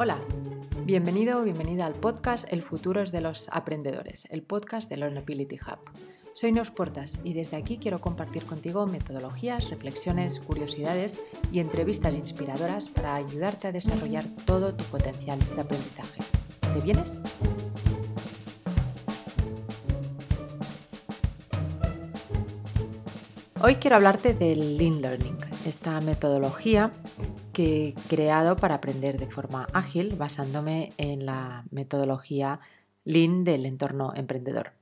Hola, bienvenido o bienvenida al podcast El futuro es de los aprendedores, el podcast de Learnability Hub. Soy Neus Portas y desde aquí quiero compartir contigo metodologías, reflexiones, curiosidades y entrevistas inspiradoras para ayudarte a desarrollar todo tu potencial de aprendizaje. ¿Te vienes? Hoy quiero hablarte del Lean Learning, esta metodología que he creado para aprender de forma ágil basándome en la metodología Lean del entorno emprendedor.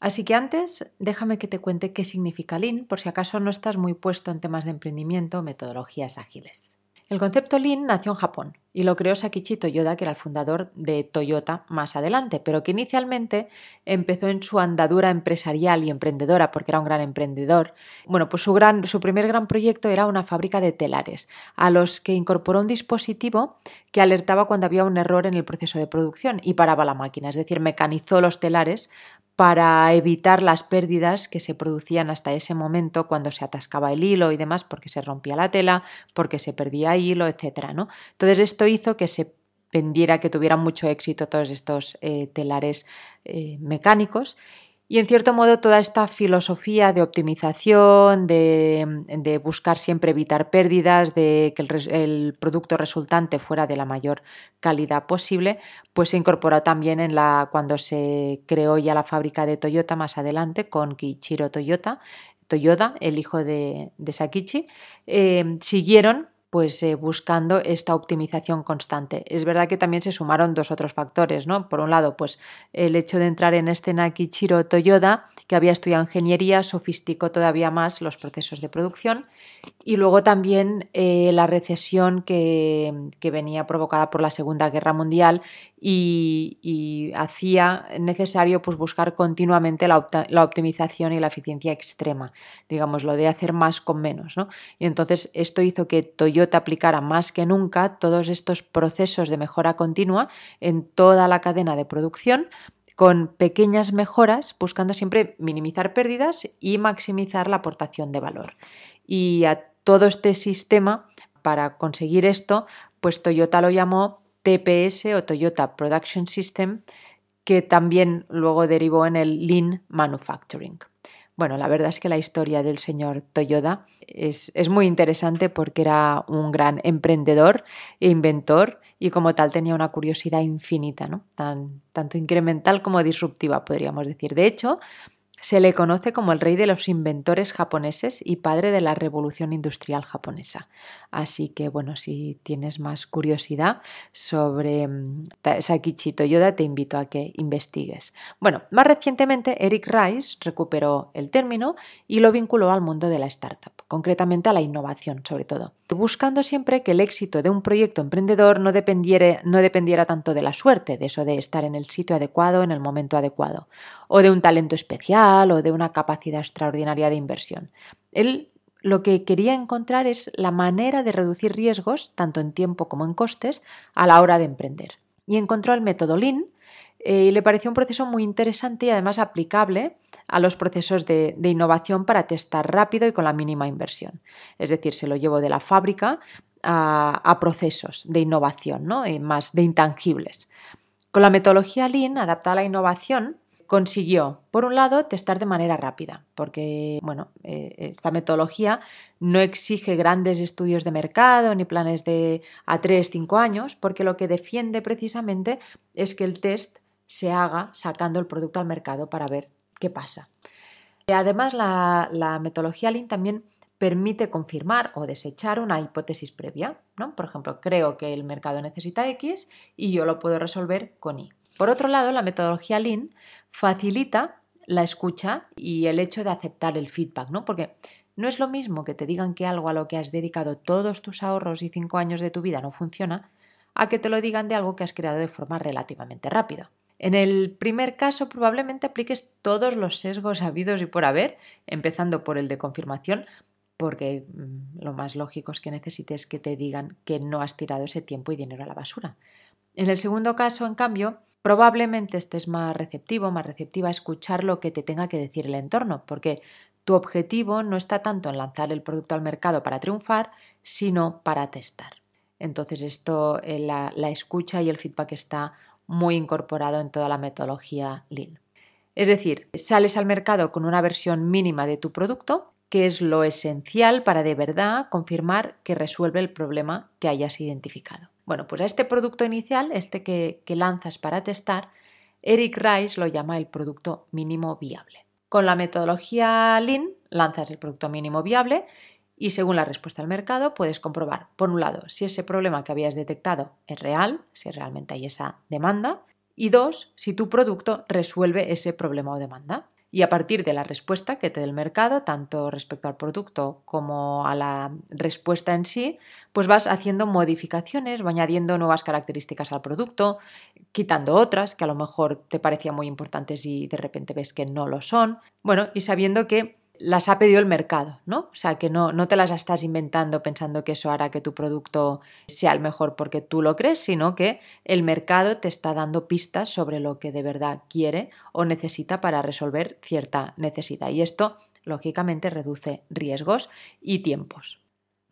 Así que antes, déjame que te cuente qué significa Lean por si acaso no estás muy puesto en temas de emprendimiento o metodologías ágiles. El concepto Lean nació en Japón y lo creó Sakichi Toyoda, que era el fundador de Toyota más adelante, pero que inicialmente empezó en su andadura empresarial y emprendedora, porque era un gran emprendedor. Bueno, pues su, gran, su primer gran proyecto era una fábrica de telares, a los que incorporó un dispositivo que alertaba cuando había un error en el proceso de producción y paraba la máquina, es decir, mecanizó los telares para evitar las pérdidas que se producían hasta ese momento cuando se atascaba el hilo y demás, porque se rompía la tela, porque se perdía hilo, etc. ¿no? Entonces esto hizo que se vendiera, que tuvieran mucho éxito todos estos eh, telares eh, mecánicos. Y en cierto modo toda esta filosofía de optimización, de, buscar siempre evitar pérdidas, de que el, producto resultante fuera de la mayor calidad posible, pues se incorporó también en la, cuando se creó ya la fábrica de Toyota más adelante con Kiichiro Toyota, Toyoda, el hijo de, Sakichi, eh, siguieron pues eh, buscando esta optimización constante. Es verdad que también se sumaron dos otros factores, ¿no? Por un lado, pues el hecho de entrar en este Nakichiro Toyoda, que había estudiado ingeniería, sofisticó todavía más los procesos de producción y luego también eh, la recesión que, venía provocada por la Segunda Guerra Mundial y, hacía necesario pues, buscar continuamente la, la, optimización y la eficiencia extrema, digamos, lo de hacer más con menos. ¿no? Y entonces esto hizo que Toyota aplicara más que nunca todos estos procesos de mejora continua en toda la cadena de producción con pequeñas mejoras, buscando siempre minimizar pérdidas y maximizar la aportación de valor. Y a todo este sistema, para conseguir esto, pues Toyota lo llamó TPS o Toyota Production System, que también luego derivó en el Lean Manufacturing. Bueno, la verdad es que la historia del señor Toyoda es, es, muy interesante porque era un gran emprendedor e inventor y como tal tenía una curiosidad infinita, ¿no? Tan, tanto incremental como disruptiva, podríamos decir. De hecho, se le conoce como el rey de los inventores japoneses y padre de la revolución industrial japonesa. Así que bueno, si tienes más curiosidad sobre mm, Sakichi Toyoda, te invito a que investigues. Bueno, más recientemente Eric Rice recuperó el término y lo vinculó al mundo de la startup, concretamente a la innovación sobre todo, buscando siempre que el éxito de un proyecto emprendedor no dependiera, no dependiera tanto de la suerte, de eso de estar en el sitio adecuado en el momento adecuado, o de un talento especial, o de una capacidad extraordinaria de inversión. Él lo que quería encontrar es la manera de reducir riesgos, tanto en tiempo como en costes, a la hora de emprender. Y encontró el método Lean eh, y le pareció un proceso muy interesante y además aplicable a los procesos de, innovación para testar rápido y con la mínima inversión. Es decir, se lo llevó de la fábrica a, procesos de innovación, ¿no? Eh, más de intangibles. Con la metodología Lean adaptada a la innovación, consiguió, por un lado, testar de manera rápida, porque bueno, eh, esta metodología no exige grandes estudios de mercado ni planes de a 3, 5 años, porque lo que defiende precisamente es que el test se haga sacando el producto al mercado para ver qué pasa. Además, la, la metodología Lean también permite confirmar o desechar una hipótesis previa. ¿no? Por ejemplo, creo que el mercado necesita X y yo lo puedo resolver con Y. Por otro lado, la metodología Lean facilita la escucha y el hecho de aceptar el feedback, ¿no? Porque no es lo mismo que te digan que algo a lo que has dedicado todos tus ahorros y cinco años de tu vida no funciona, a que te lo digan de algo que has creado de forma relativamente rápida. En el primer caso probablemente apliques todos los sesgos habidos y por haber, empezando por el de confirmación, porque mm, lo más lógico es que necesites que te digan que no has tirado ese tiempo y dinero a la basura. En el segundo caso, en cambio, probablemente estés más receptivo, más receptiva a escuchar lo que te tenga que decir el entorno, porque tu objetivo no está tanto en lanzar el producto al mercado para triunfar, sino para testar. Entonces esto, eh, la, la escucha y el feedback está muy incorporado en toda la metodología Lean. Es decir, sales al mercado con una versión mínima de tu producto, que es lo esencial para de verdad confirmar que resuelve el problema que hayas identificado. Bueno, pues a este producto inicial, este que, lanzas para testar, Eric Rice lo llama el producto mínimo viable. Con la metodología Lean lanzas el producto mínimo viable y según la respuesta del mercado puedes comprobar, por un lado, si ese problema que habías detectado es real, si realmente hay esa demanda, y dos, si tu producto resuelve ese problema o demanda. Y a partir de la respuesta que te dé el mercado, tanto respecto al producto como a la respuesta en sí, pues vas haciendo modificaciones o añadiendo nuevas características al producto, quitando otras que a lo mejor te parecían muy importantes y de repente ves que no lo son. Bueno, y sabiendo que las ha pedido el mercado, ¿no? O sea, que no, no te las estás inventando pensando que eso hará que tu producto sea el mejor porque tú lo crees, sino que el mercado te está dando pistas sobre lo que de verdad quiere o necesita para resolver cierta necesidad. Y esto, lógicamente, reduce riesgos y tiempos.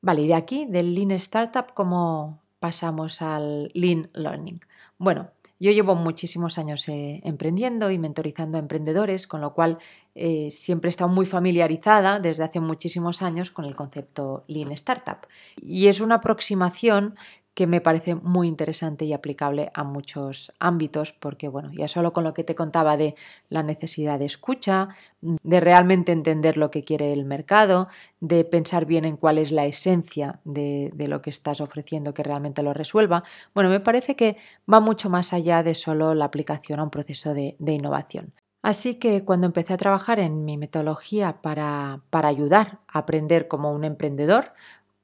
Vale, y de aquí, del Lean Startup, ¿cómo pasamos al Lean Learning? Bueno, yo llevo muchísimos años eh, emprendiendo y mentorizando a emprendedores, con lo cual eh, siempre he estado muy familiarizada desde hace muchísimos años con el concepto Lean Startup. Y es una aproximación que me parece muy interesante y aplicable a muchos ámbitos, porque bueno, ya solo con lo que te contaba de la necesidad de escucha, de realmente entender lo que quiere el mercado, de pensar bien en cuál es la esencia de, lo que estás ofreciendo que realmente lo resuelva, bueno, me parece que va mucho más allá de solo la aplicación a un proceso de, innovación. Así que cuando empecé a trabajar en mi metodología para, para, ayudar a aprender como un emprendedor,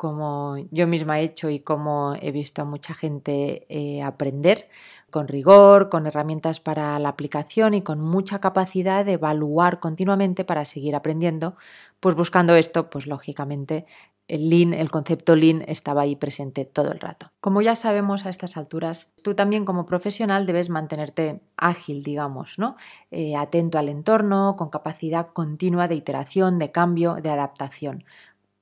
como yo misma he hecho y como he visto a mucha gente eh, aprender con rigor, con herramientas para la aplicación y con mucha capacidad de evaluar continuamente para seguir aprendiendo, pues buscando esto, pues lógicamente el Lean, el concepto Lean estaba ahí presente todo el rato. Como ya sabemos a estas alturas, tú también como profesional debes mantenerte ágil, digamos, ¿no? Eh, atento al entorno, con capacidad continua de iteración, de cambio, de adaptación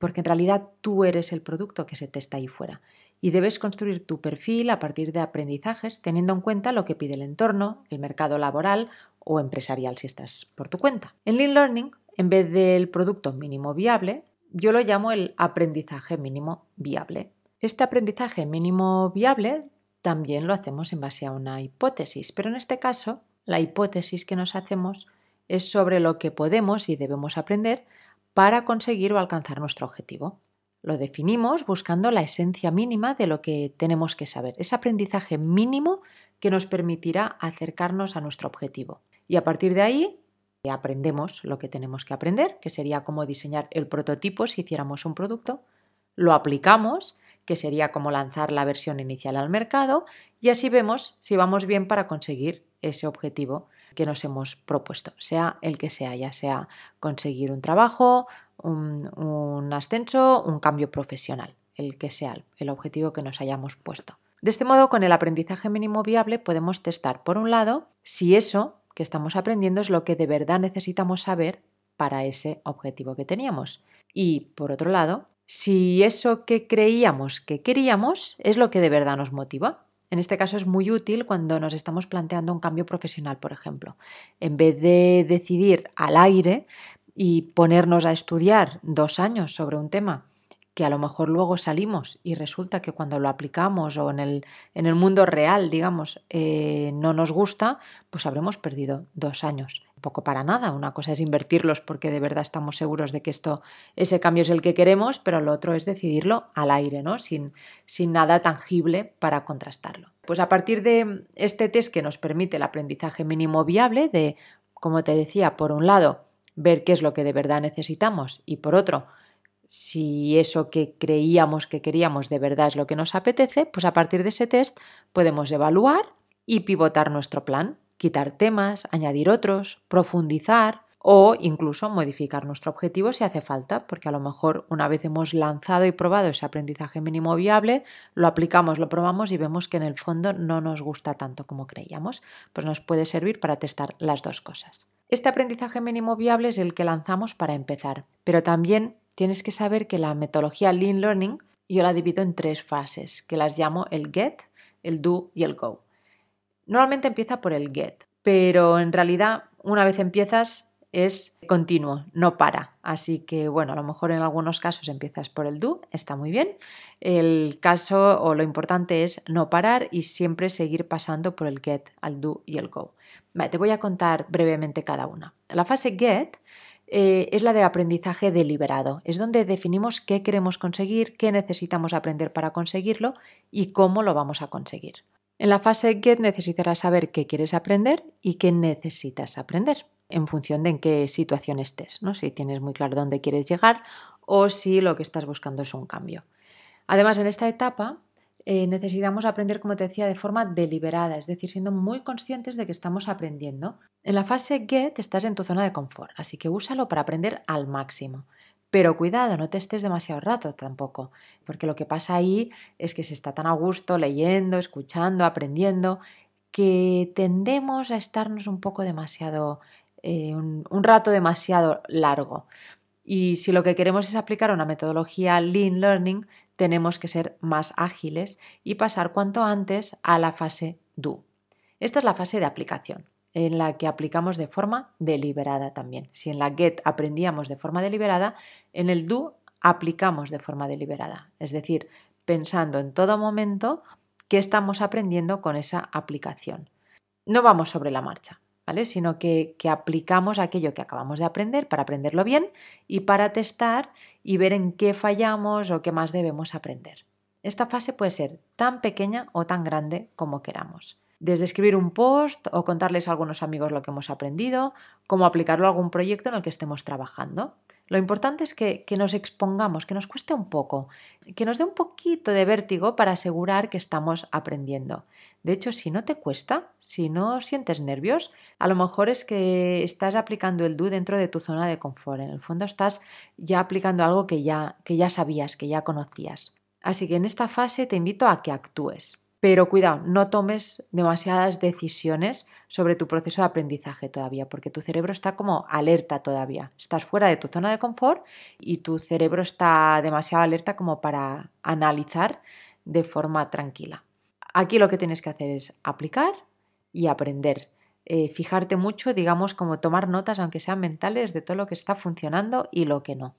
porque en realidad tú eres el producto que se testa ahí fuera y debes construir tu perfil a partir de aprendizajes teniendo en cuenta lo que pide el entorno, el mercado laboral o empresarial si estás por tu cuenta. En Lean Learning, en vez del producto mínimo viable, yo lo llamo el aprendizaje mínimo viable. Este aprendizaje mínimo viable también lo hacemos en base a una hipótesis, pero en este caso la hipótesis que nos hacemos es sobre lo que podemos y debemos aprender para conseguir o alcanzar nuestro objetivo. Lo definimos buscando la esencia mínima de lo que tenemos que saber, ese aprendizaje mínimo que nos permitirá acercarnos a nuestro objetivo. Y a partir de ahí aprendemos lo que tenemos que aprender, que sería cómo diseñar el prototipo si hiciéramos un producto, lo aplicamos, que sería como lanzar la versión inicial al mercado, y así vemos si vamos bien para conseguir ese objetivo que nos hemos propuesto, sea el que sea, ya sea conseguir un trabajo, un, ascenso, un cambio profesional, el que sea el objetivo que nos hayamos puesto. De este modo, con el aprendizaje mínimo viable podemos testar, por un lado, si eso que estamos aprendiendo es lo que de verdad necesitamos saber para ese objetivo que teníamos. Y, por otro lado, si eso que creíamos que queríamos es lo que de verdad nos motiva. En este caso es muy útil cuando nos estamos planteando un cambio profesional, por ejemplo. En vez de decidir al aire y ponernos a estudiar dos años sobre un tema que a lo mejor luego salimos y resulta que cuando lo aplicamos o en el, en el mundo real, digamos, eh, no nos gusta, pues habremos perdido dos años. Poco para nada. Una cosa es invertirlos porque de verdad estamos seguros de que esto, ese cambio es el que queremos, pero lo otro es decidirlo al aire, ¿no? Sin, sin nada tangible para contrastarlo. Pues a partir de este test que nos permite el aprendizaje mínimo viable de, como te decía, por un lado, ver qué es lo que de verdad necesitamos y por otro, si eso que creíamos que queríamos de verdad es lo que nos apetece, pues a partir de ese test podemos evaluar y pivotar nuestro plan, quitar temas, añadir otros, profundizar o incluso modificar nuestro objetivo si hace falta, porque a lo mejor una vez hemos lanzado y probado ese aprendizaje mínimo viable, lo aplicamos, lo probamos y vemos que en el fondo no nos gusta tanto como creíamos, pues nos puede servir para testar las dos cosas. Este aprendizaje mínimo viable es el que lanzamos para empezar, pero también tienes que saber que la metodología Lean Learning yo la divido en tres fases, que las llamo el get, el do y el go. Normalmente empieza por el get, pero en realidad una vez empiezas es continuo, no para. Así que bueno, a lo mejor en algunos casos empiezas por el do, está muy bien. El caso o lo importante es no parar y siempre seguir pasando por el get, al do y el go. te voy a contar brevemente cada una. La fase get eh, es la de aprendizaje deliberado. Es donde definimos qué queremos conseguir, qué necesitamos aprender para conseguirlo y cómo lo vamos a conseguir. En la fase Get necesitarás saber qué quieres aprender y qué necesitas aprender en función de en qué situación estés, ¿no? si tienes muy claro dónde quieres llegar o si lo que estás buscando es un cambio. Además, en esta etapa eh, necesitamos aprender, como te decía, de forma deliberada, es decir, siendo muy conscientes de que estamos aprendiendo. En la fase Get estás en tu zona de confort, así que úsalo para aprender al máximo. Pero cuidado, no te estés demasiado rato tampoco, porque lo que pasa ahí es que se está tan a gusto leyendo, escuchando, aprendiendo, que tendemos a estarnos un poco demasiado, eh, un, un rato demasiado largo. Y si lo que queremos es aplicar una metodología Lean Learning, tenemos que ser más ágiles y pasar cuanto antes a la fase do. Esta es la fase de aplicación, en la que aplicamos de forma deliberada también. Si en la get aprendíamos de forma deliberada, en el do aplicamos de forma deliberada, es decir, pensando en todo momento qué estamos aprendiendo con esa aplicación. No vamos sobre la marcha, Sino que, que, aplicamos aquello que acabamos de aprender para aprenderlo bien y para testar y ver en qué fallamos o qué más debemos aprender. Esta fase puede ser tan pequeña o tan grande como queramos. Desde escribir un post o contarles a algunos amigos lo que hemos aprendido, como aplicarlo a algún proyecto en el que estemos trabajando. Lo importante es que, nos expongamos, que nos cueste un poco, que nos dé un poquito de vértigo para asegurar que estamos aprendiendo. De hecho, si no te cuesta, si no sientes nervios, a lo mejor es que estás aplicando el do dentro de tu zona de confort. En el fondo estás ya aplicando algo que ya, que ya sabías, que ya conocías. Así que en esta fase te invito a que actúes. Pero cuidado, no tomes demasiadas decisiones sobre tu proceso de aprendizaje todavía, porque tu cerebro está como alerta todavía. Estás fuera de tu zona de confort y tu cerebro está demasiado alerta como para analizar de forma tranquila. Aquí lo que tienes que hacer es aplicar y aprender. Eh, fijarte mucho, digamos, como tomar notas, aunque sean mentales, de todo lo que está funcionando y lo que no.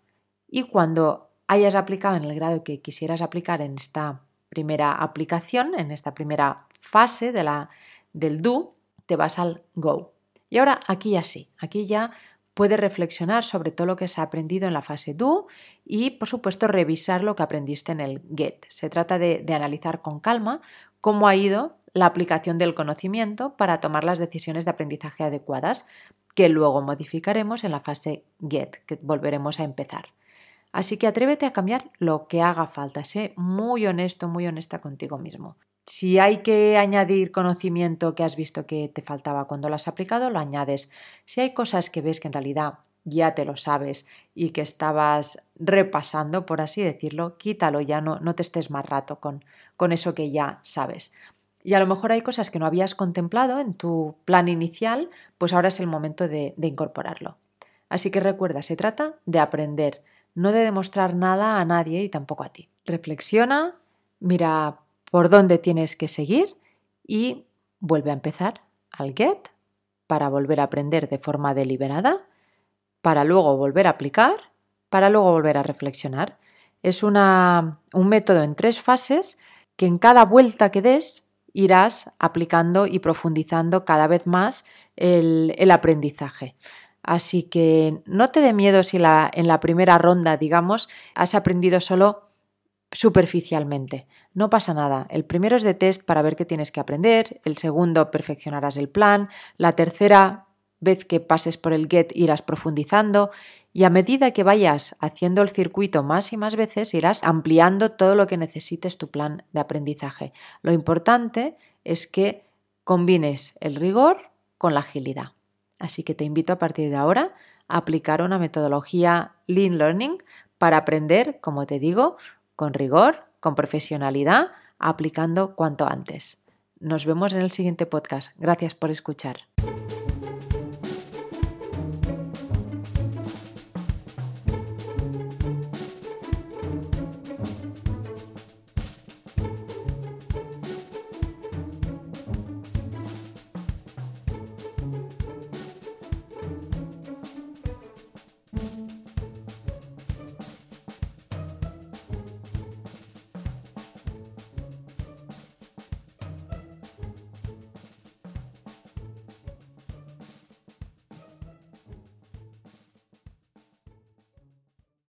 Y cuando hayas aplicado en el grado que quisieras aplicar en esta primera aplicación, en esta primera fase de la, del do, te vas al go. Y ahora aquí ya sí, aquí ya puedes reflexionar sobre todo lo que se ha aprendido en la fase do y, por supuesto, revisar lo que aprendiste en el get. Se trata de, de analizar con calma cómo ha ido la aplicación del conocimiento para tomar las decisiones de aprendizaje adecuadas, que luego modificaremos en la fase get, que volveremos a empezar. Así que atrévete a cambiar lo que haga falta. Sé muy honesto, muy honesta contigo mismo. Si hay que añadir conocimiento que has visto que te faltaba cuando lo has aplicado, lo añades. Si hay cosas que ves que en realidad ya te lo sabes y que estabas repasando, por así decirlo, quítalo ya, no, no te estés más rato con, con eso que ya sabes. Y a lo mejor hay cosas que no habías contemplado en tu plan inicial, pues ahora es el momento de, de incorporarlo. Así que recuerda, se trata de aprender, no de demostrar nada a nadie y tampoco a ti. Reflexiona, mira por dónde tienes que seguir y vuelve a empezar al get para volver a aprender de forma deliberada, para luego volver a aplicar, para luego volver a reflexionar. Es una, un método en tres fases que en cada vuelta que des irás aplicando y profundizando cada vez más el, el aprendizaje. Así que no te dé miedo si la, en la primera ronda, digamos, has aprendido solo superficialmente. No pasa nada. El primero es de test para ver qué tienes que aprender, el segundo perfeccionarás el plan, la tercera vez que pases por el get irás profundizando y a medida que vayas haciendo el circuito más y más veces irás ampliando todo lo que necesites tu plan de aprendizaje. Lo importante es que combines el rigor con la agilidad. Así que te invito a partir de ahora a aplicar una metodología Lean Learning para aprender, como te digo, con rigor, con profesionalidad, aplicando cuanto antes. Nos vemos en el siguiente podcast. Gracias por escuchar.